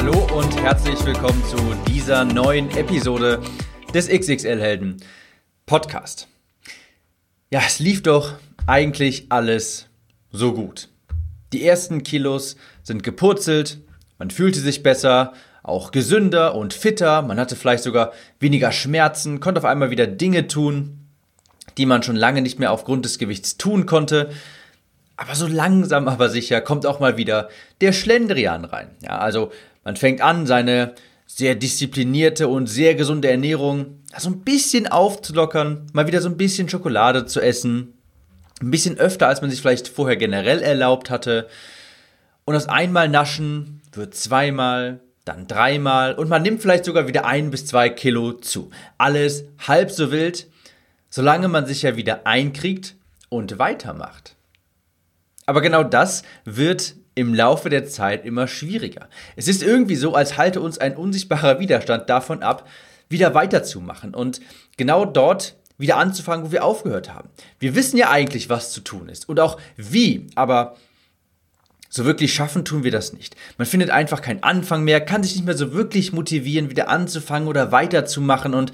Hallo und herzlich willkommen zu dieser neuen Episode des XXL Helden Podcast. Ja, es lief doch eigentlich alles so gut. Die ersten Kilos sind gepurzelt, man fühlte sich besser, auch gesünder und fitter, man hatte vielleicht sogar weniger Schmerzen, konnte auf einmal wieder Dinge tun, die man schon lange nicht mehr aufgrund des Gewichts tun konnte. Aber so langsam aber sicher kommt auch mal wieder der Schlendrian rein. Ja, also man fängt an, seine sehr disziplinierte und sehr gesunde Ernährung so ein bisschen aufzulockern, mal wieder so ein bisschen Schokolade zu essen, ein bisschen öfter, als man sich vielleicht vorher generell erlaubt hatte. Und aus einmal naschen wird zweimal, dann dreimal und man nimmt vielleicht sogar wieder ein bis zwei Kilo zu. Alles halb so wild, solange man sich ja wieder einkriegt und weitermacht. Aber genau das wird im Laufe der Zeit immer schwieriger. Es ist irgendwie so, als halte uns ein unsichtbarer Widerstand davon ab, wieder weiterzumachen und genau dort wieder anzufangen, wo wir aufgehört haben. Wir wissen ja eigentlich, was zu tun ist und auch wie, aber so wirklich schaffen tun wir das nicht. Man findet einfach keinen Anfang mehr, kann sich nicht mehr so wirklich motivieren, wieder anzufangen oder weiterzumachen und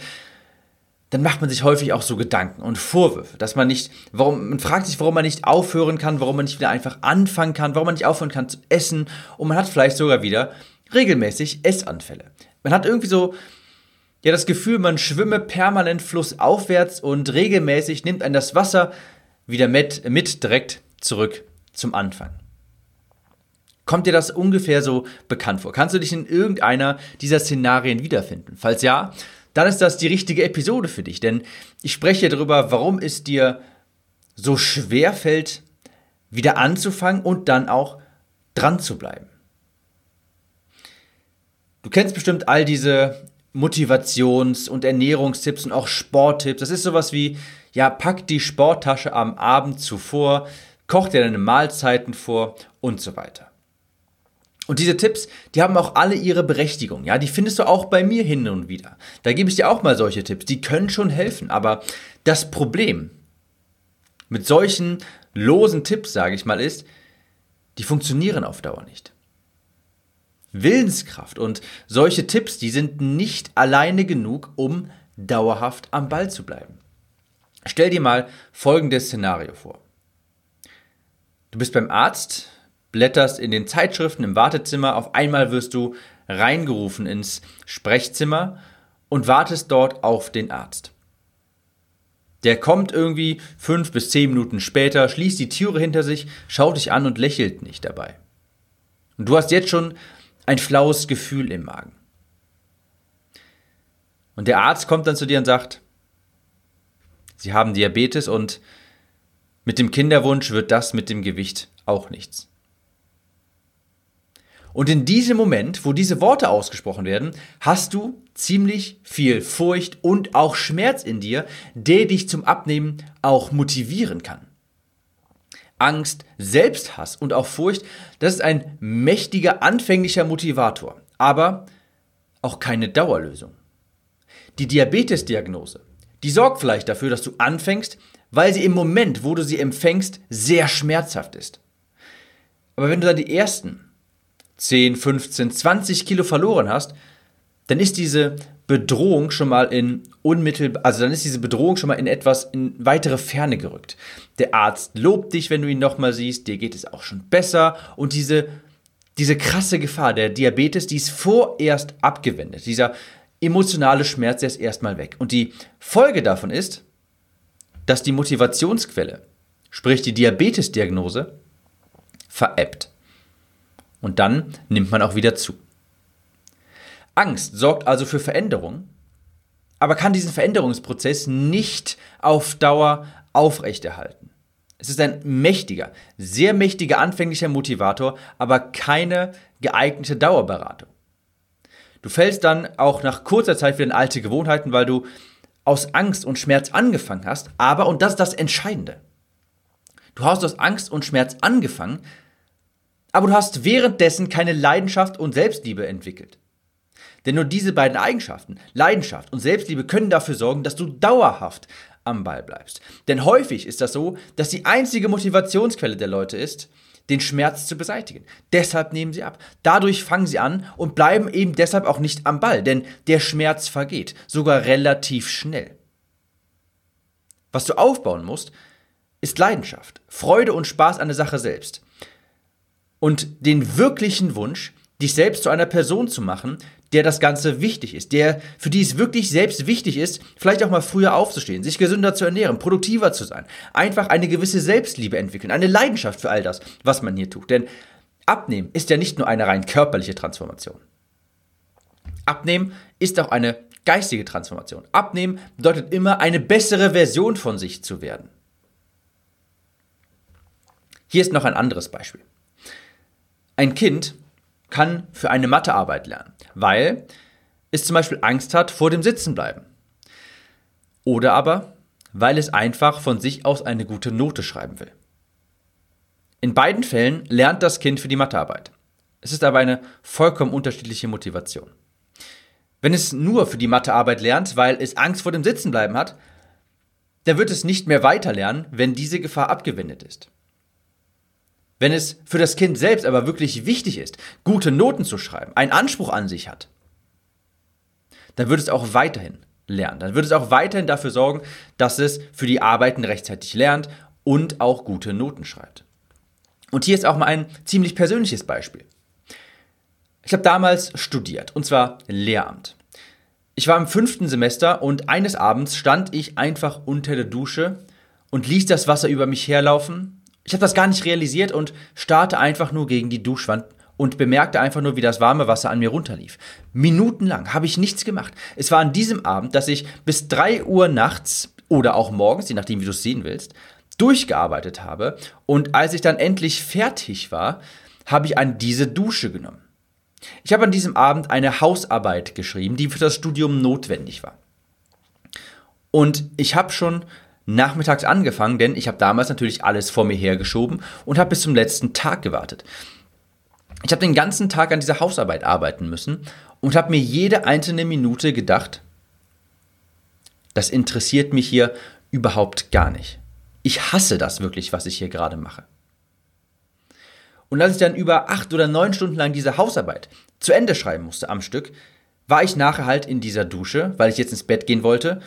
dann macht man sich häufig auch so Gedanken und Vorwürfe, dass man nicht, warum, man fragt sich, warum man nicht aufhören kann, warum man nicht wieder einfach anfangen kann, warum man nicht aufhören kann zu essen und man hat vielleicht sogar wieder regelmäßig Essanfälle. Man hat irgendwie so, ja, das Gefühl, man schwimme permanent flussaufwärts und regelmäßig nimmt einen das Wasser wieder mit, mit direkt zurück zum Anfang. Kommt dir das ungefähr so bekannt vor? Kannst du dich in irgendeiner dieser Szenarien wiederfinden? Falls ja, dann ist das die richtige Episode für dich, denn ich spreche darüber, warum es dir so schwer fällt, wieder anzufangen und dann auch dran zu bleiben. Du kennst bestimmt all diese Motivations- und Ernährungstipps und auch Sporttipps. Das ist sowas wie, ja, pack die Sporttasche am Abend zuvor, koch dir deine Mahlzeiten vor und so weiter. Und diese Tipps, die haben auch alle ihre Berechtigung. Ja, die findest du auch bei mir hin und wieder. Da gebe ich dir auch mal solche Tipps. Die können schon helfen. Aber das Problem mit solchen losen Tipps, sage ich mal, ist, die funktionieren auf Dauer nicht. Willenskraft und solche Tipps, die sind nicht alleine genug, um dauerhaft am Ball zu bleiben. Stell dir mal folgendes Szenario vor. Du bist beim Arzt, blätterst in den Zeitschriften im Wartezimmer, auf einmal wirst du reingerufen ins Sprechzimmer und wartest dort auf den Arzt. Der kommt irgendwie fünf bis zehn Minuten später, schließt die Türe hinter sich, schaut dich an und lächelt nicht dabei. Und du hast jetzt schon ein flaues Gefühl im Magen. Und der Arzt kommt dann zu dir und sagt, Sie haben Diabetes und mit dem Kinderwunsch wird das mit dem Gewicht auch nichts. Und in diesem Moment, wo diese Worte ausgesprochen werden, hast du ziemlich viel Furcht und auch Schmerz in dir, der dich zum Abnehmen auch motivieren kann. Angst, Selbsthass und auch Furcht, das ist ein mächtiger anfänglicher Motivator, aber auch keine Dauerlösung. Die Diabetesdiagnose, die sorgt vielleicht dafür, dass du anfängst, weil sie im Moment, wo du sie empfängst, sehr schmerzhaft ist. Aber wenn du dann die ersten 10, 15, 20 Kilo verloren hast, dann ist diese Bedrohung schon mal in unmittelbar, also dann ist diese Bedrohung schon mal in etwas in weitere Ferne gerückt. Der Arzt lobt dich, wenn du ihn nochmal siehst, dir geht es auch schon besser und diese, diese krasse Gefahr der Diabetes, die ist vorerst abgewendet. Dieser emotionale Schmerz, der ist erstmal weg. Und die Folge davon ist, dass die Motivationsquelle, sprich die Diabetesdiagnose, veräppt. Und dann nimmt man auch wieder zu. Angst sorgt also für Veränderung, aber kann diesen Veränderungsprozess nicht auf Dauer aufrechterhalten. Es ist ein mächtiger, sehr mächtiger anfänglicher Motivator, aber keine geeignete Dauerberatung. Du fällst dann auch nach kurzer Zeit wieder in alte Gewohnheiten, weil du aus Angst und Schmerz angefangen hast, aber, und das ist das Entscheidende, du hast aus Angst und Schmerz angefangen, aber du hast währenddessen keine Leidenschaft und Selbstliebe entwickelt. Denn nur diese beiden Eigenschaften, Leidenschaft und Selbstliebe, können dafür sorgen, dass du dauerhaft am Ball bleibst. Denn häufig ist das so, dass die einzige Motivationsquelle der Leute ist, den Schmerz zu beseitigen. Deshalb nehmen sie ab. Dadurch fangen sie an und bleiben eben deshalb auch nicht am Ball, denn der Schmerz vergeht, sogar relativ schnell. Was du aufbauen musst, ist Leidenschaft, Freude und Spaß an der Sache selbst. Und den wirklichen Wunsch, dich selbst zu einer Person zu machen, der das Ganze wichtig ist, der für die es wirklich selbst wichtig ist, vielleicht auch mal früher aufzustehen, sich gesünder zu ernähren, produktiver zu sein, einfach eine gewisse Selbstliebe entwickeln, eine Leidenschaft für all das, was man hier tut. Denn Abnehmen ist ja nicht nur eine rein körperliche Transformation. Abnehmen ist auch eine geistige Transformation. Abnehmen bedeutet immer, eine bessere Version von sich zu werden. Hier ist noch ein anderes Beispiel. Ein Kind kann für eine Mathearbeit lernen, weil es zum Beispiel Angst hat vor dem Sitzenbleiben. Oder aber, weil es einfach von sich aus eine gute Note schreiben will. In beiden Fällen lernt das Kind für die Mathearbeit. Es ist aber eine vollkommen unterschiedliche Motivation. Wenn es nur für die Mathearbeit lernt, weil es Angst vor dem Sitzenbleiben hat, dann wird es nicht mehr weiterlernen, wenn diese Gefahr abgewendet ist. Wenn es für das Kind selbst aber wirklich wichtig ist, gute Noten zu schreiben, einen Anspruch an sich hat, dann wird es auch weiterhin lernen. Dann wird es auch weiterhin dafür sorgen, dass es für die Arbeiten rechtzeitig lernt und auch gute Noten schreibt. Und hier ist auch mal ein ziemlich persönliches Beispiel. Ich habe damals studiert, und zwar Lehramt. Ich war im fünften Semester und eines Abends stand ich einfach unter der Dusche und ließ das Wasser über mich herlaufen ich habe das gar nicht realisiert und starrte einfach nur gegen die Duschwand und bemerkte einfach nur, wie das warme Wasser an mir runterlief. Minutenlang habe ich nichts gemacht. Es war an diesem Abend, dass ich bis 3 Uhr nachts oder auch morgens, je nachdem, wie du es sehen willst, durchgearbeitet habe. Und als ich dann endlich fertig war, habe ich an diese Dusche genommen. Ich habe an diesem Abend eine Hausarbeit geschrieben, die für das Studium notwendig war. Und ich habe schon nachmittags angefangen, denn ich habe damals natürlich alles vor mir hergeschoben und habe bis zum letzten Tag gewartet. Ich habe den ganzen Tag an dieser Hausarbeit arbeiten müssen und habe mir jede einzelne Minute gedacht, das interessiert mich hier überhaupt gar nicht. Ich hasse das wirklich, was ich hier gerade mache. Und als ich dann über acht oder neun Stunden lang diese Hausarbeit zu Ende schreiben musste am Stück, war ich nachher halt in dieser Dusche, weil ich jetzt ins Bett gehen wollte.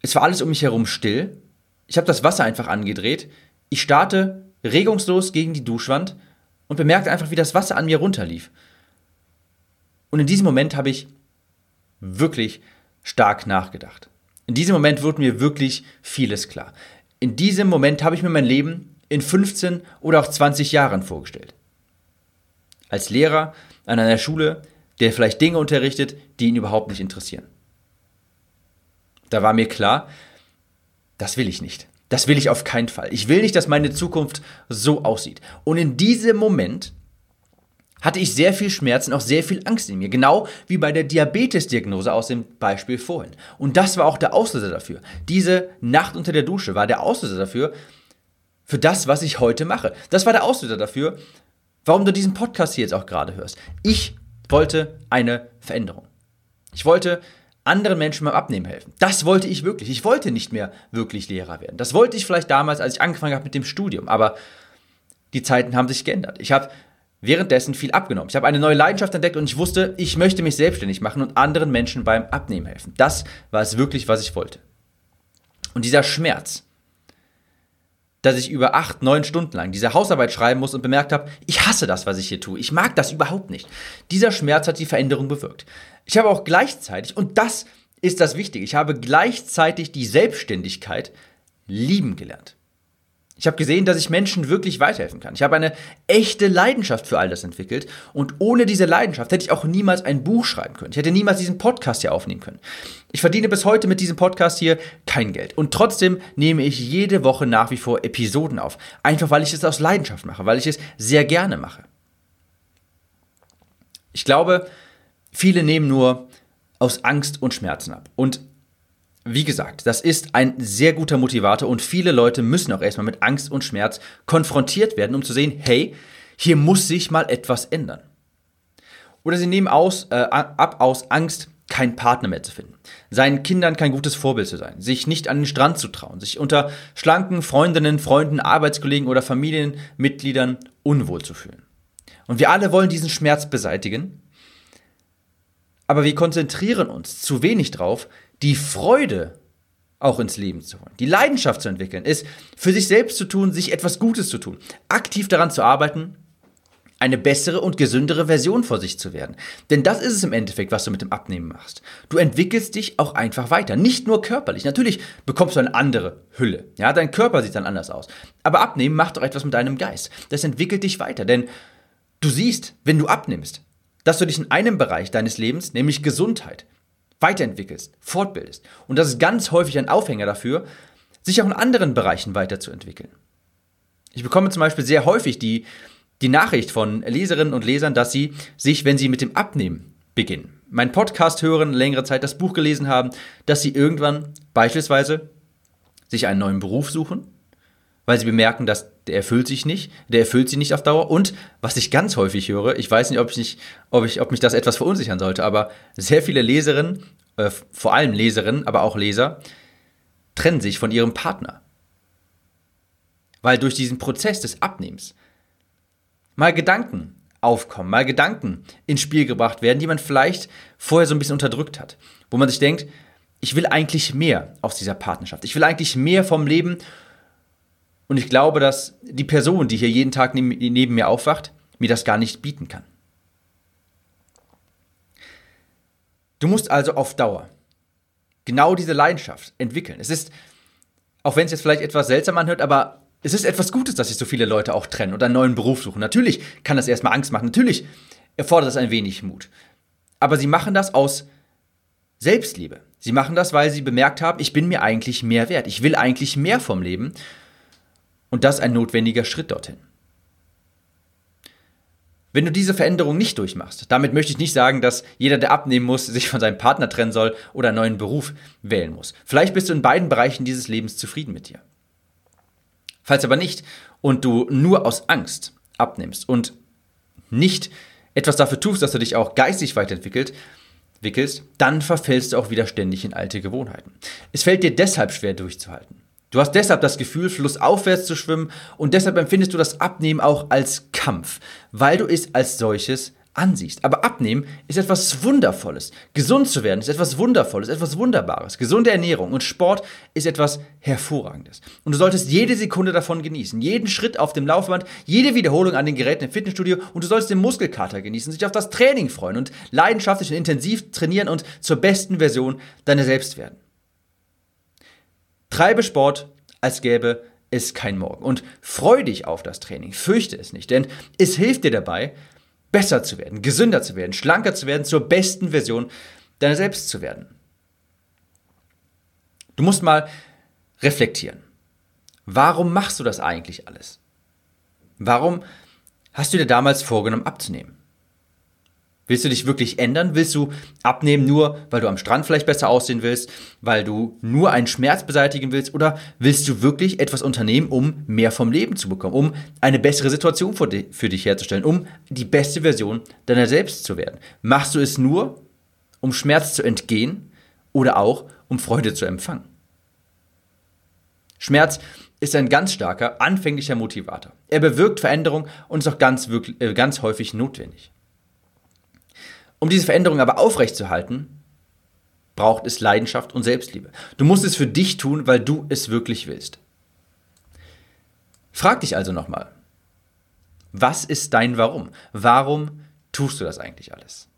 Es war alles um mich herum still ich habe das Wasser einfach angedreht. Ich starte regungslos gegen die Duschwand und bemerkte einfach, wie das Wasser an mir runterlief. Und in diesem Moment habe ich wirklich stark nachgedacht. In diesem Moment wurde mir wirklich vieles klar. In diesem Moment habe ich mir mein Leben in 15 oder auch 20 Jahren vorgestellt. Als Lehrer an einer Schule, der vielleicht Dinge unterrichtet, die ihn überhaupt nicht interessieren. Da war mir klar, das will ich nicht. Das will ich auf keinen Fall. Ich will nicht, dass meine Zukunft so aussieht. Und in diesem Moment hatte ich sehr viel Schmerzen, auch sehr viel Angst in mir. Genau wie bei der Diabetes-Diagnose aus dem Beispiel vorhin. Und das war auch der Auslöser dafür. Diese Nacht unter der Dusche war der Auslöser dafür, für das, was ich heute mache. Das war der Auslöser dafür, warum du diesen Podcast hier jetzt auch gerade hörst. Ich wollte eine Veränderung. Ich wollte anderen Menschen beim Abnehmen helfen. Das wollte ich wirklich. Ich wollte nicht mehr wirklich Lehrer werden. Das wollte ich vielleicht damals, als ich angefangen habe mit dem Studium. Aber die Zeiten haben sich geändert. Ich habe währenddessen viel abgenommen. Ich habe eine neue Leidenschaft entdeckt und ich wusste, ich möchte mich selbstständig machen und anderen Menschen beim Abnehmen helfen. Das war es wirklich, was ich wollte. Und dieser Schmerz, dass ich über acht, neun Stunden lang diese Hausarbeit schreiben muss und bemerkt habe, ich hasse das, was ich hier tue. Ich mag das überhaupt nicht. Dieser Schmerz hat die Veränderung bewirkt. Ich habe auch gleichzeitig, und das ist das Wichtige, ich habe gleichzeitig die Selbstständigkeit lieben gelernt. Ich habe gesehen, dass ich Menschen wirklich weiterhelfen kann. Ich habe eine echte Leidenschaft für all das entwickelt und ohne diese Leidenschaft hätte ich auch niemals ein Buch schreiben können. Ich hätte niemals diesen Podcast hier aufnehmen können. Ich verdiene bis heute mit diesem Podcast hier kein Geld und trotzdem nehme ich jede Woche nach wie vor Episoden auf. Einfach weil ich es aus Leidenschaft mache, weil ich es sehr gerne mache. Ich glaube, viele nehmen nur aus Angst und Schmerzen ab. Und wie gesagt, das ist ein sehr guter Motivator und viele Leute müssen auch erstmal mit Angst und Schmerz konfrontiert werden, um zu sehen, hey, hier muss sich mal etwas ändern. Oder sie nehmen aus, äh, ab aus Angst, keinen Partner mehr zu finden, seinen Kindern kein gutes Vorbild zu sein, sich nicht an den Strand zu trauen, sich unter schlanken Freundinnen, Freunden, Arbeitskollegen oder Familienmitgliedern unwohl zu fühlen. Und wir alle wollen diesen Schmerz beseitigen, aber wir konzentrieren uns zu wenig drauf, die Freude auch ins Leben zu holen, die Leidenschaft zu entwickeln, ist für sich selbst zu tun, sich etwas Gutes zu tun, aktiv daran zu arbeiten, eine bessere und gesündere Version vor sich zu werden. Denn das ist es im Endeffekt, was du mit dem Abnehmen machst. Du entwickelst dich auch einfach weiter. Nicht nur körperlich. Natürlich bekommst du eine andere Hülle. Ja, dein Körper sieht dann anders aus. Aber Abnehmen macht auch etwas mit deinem Geist. Das entwickelt dich weiter. Denn du siehst, wenn du abnimmst, dass du dich in einem Bereich deines Lebens, nämlich Gesundheit, weiterentwickelst, fortbildest. Und das ist ganz häufig ein Aufhänger dafür, sich auch in anderen Bereichen weiterzuentwickeln. Ich bekomme zum Beispiel sehr häufig die, die Nachricht von Leserinnen und Lesern, dass sie sich, wenn sie mit dem Abnehmen beginnen, meinen Podcast hören, längere Zeit das Buch gelesen haben, dass sie irgendwann beispielsweise sich einen neuen Beruf suchen weil sie bemerken, dass der erfüllt sich nicht, der erfüllt sie nicht auf Dauer. Und was ich ganz häufig höre, ich weiß nicht, ob, ich nicht, ob, ich, ob mich das etwas verunsichern sollte, aber sehr viele Leserinnen, äh, vor allem Leserinnen, aber auch Leser, trennen sich von ihrem Partner. Weil durch diesen Prozess des Abnehmens mal Gedanken aufkommen, mal Gedanken ins Spiel gebracht werden, die man vielleicht vorher so ein bisschen unterdrückt hat. Wo man sich denkt, ich will eigentlich mehr aus dieser Partnerschaft. Ich will eigentlich mehr vom Leben und ich glaube, dass die Person, die hier jeden Tag neben, neben mir aufwacht, mir das gar nicht bieten kann. Du musst also auf Dauer genau diese Leidenschaft entwickeln. Es ist, auch wenn es jetzt vielleicht etwas seltsam anhört, aber es ist etwas Gutes, dass sich so viele Leute auch trennen und einen neuen Beruf suchen. Natürlich kann das erstmal Angst machen. Natürlich erfordert das ein wenig Mut. Aber sie machen das aus Selbstliebe. Sie machen das, weil sie bemerkt haben, ich bin mir eigentlich mehr wert. Ich will eigentlich mehr vom Leben. Und das ein notwendiger Schritt dorthin. Wenn du diese Veränderung nicht durchmachst, damit möchte ich nicht sagen, dass jeder, der abnehmen muss, sich von seinem Partner trennen soll oder einen neuen Beruf wählen muss. Vielleicht bist du in beiden Bereichen dieses Lebens zufrieden mit dir. Falls aber nicht und du nur aus Angst abnimmst und nicht etwas dafür tust, dass du dich auch geistig weiterentwickelst, dann verfällst du auch wieder ständig in alte Gewohnheiten. Es fällt dir deshalb schwer durchzuhalten. Du hast deshalb das Gefühl, flussaufwärts zu schwimmen und deshalb empfindest du das Abnehmen auch als Kampf, weil du es als solches ansiehst. Aber Abnehmen ist etwas Wundervolles. Gesund zu werden ist etwas Wundervolles, etwas Wunderbares. Gesunde Ernährung und Sport ist etwas Hervorragendes. Und du solltest jede Sekunde davon genießen, jeden Schritt auf dem Laufband, jede Wiederholung an den Geräten im Fitnessstudio und du sollst den Muskelkater genießen, sich auf das Training freuen und leidenschaftlich und intensiv trainieren und zur besten Version deiner selbst werden. Treibe Sport, als gäbe es kein Morgen. Und freu dich auf das Training, fürchte es nicht, denn es hilft dir dabei, besser zu werden, gesünder zu werden, schlanker zu werden, zur besten Version deiner selbst zu werden. Du musst mal reflektieren. Warum machst du das eigentlich alles? Warum hast du dir damals vorgenommen abzunehmen? Willst du dich wirklich ändern? Willst du abnehmen nur, weil du am Strand vielleicht besser aussehen willst, weil du nur einen Schmerz beseitigen willst? Oder willst du wirklich etwas unternehmen, um mehr vom Leben zu bekommen, um eine bessere Situation für dich herzustellen, um die beste Version deiner selbst zu werden? Machst du es nur, um Schmerz zu entgehen oder auch, um Freude zu empfangen? Schmerz ist ein ganz starker, anfänglicher Motivator. Er bewirkt Veränderung und ist auch ganz, wirklich, äh, ganz häufig notwendig. Um diese Veränderung aber aufrechtzuerhalten, braucht es Leidenschaft und Selbstliebe. Du musst es für dich tun, weil du es wirklich willst. Frag dich also nochmal, was ist dein Warum? Warum tust du das eigentlich alles?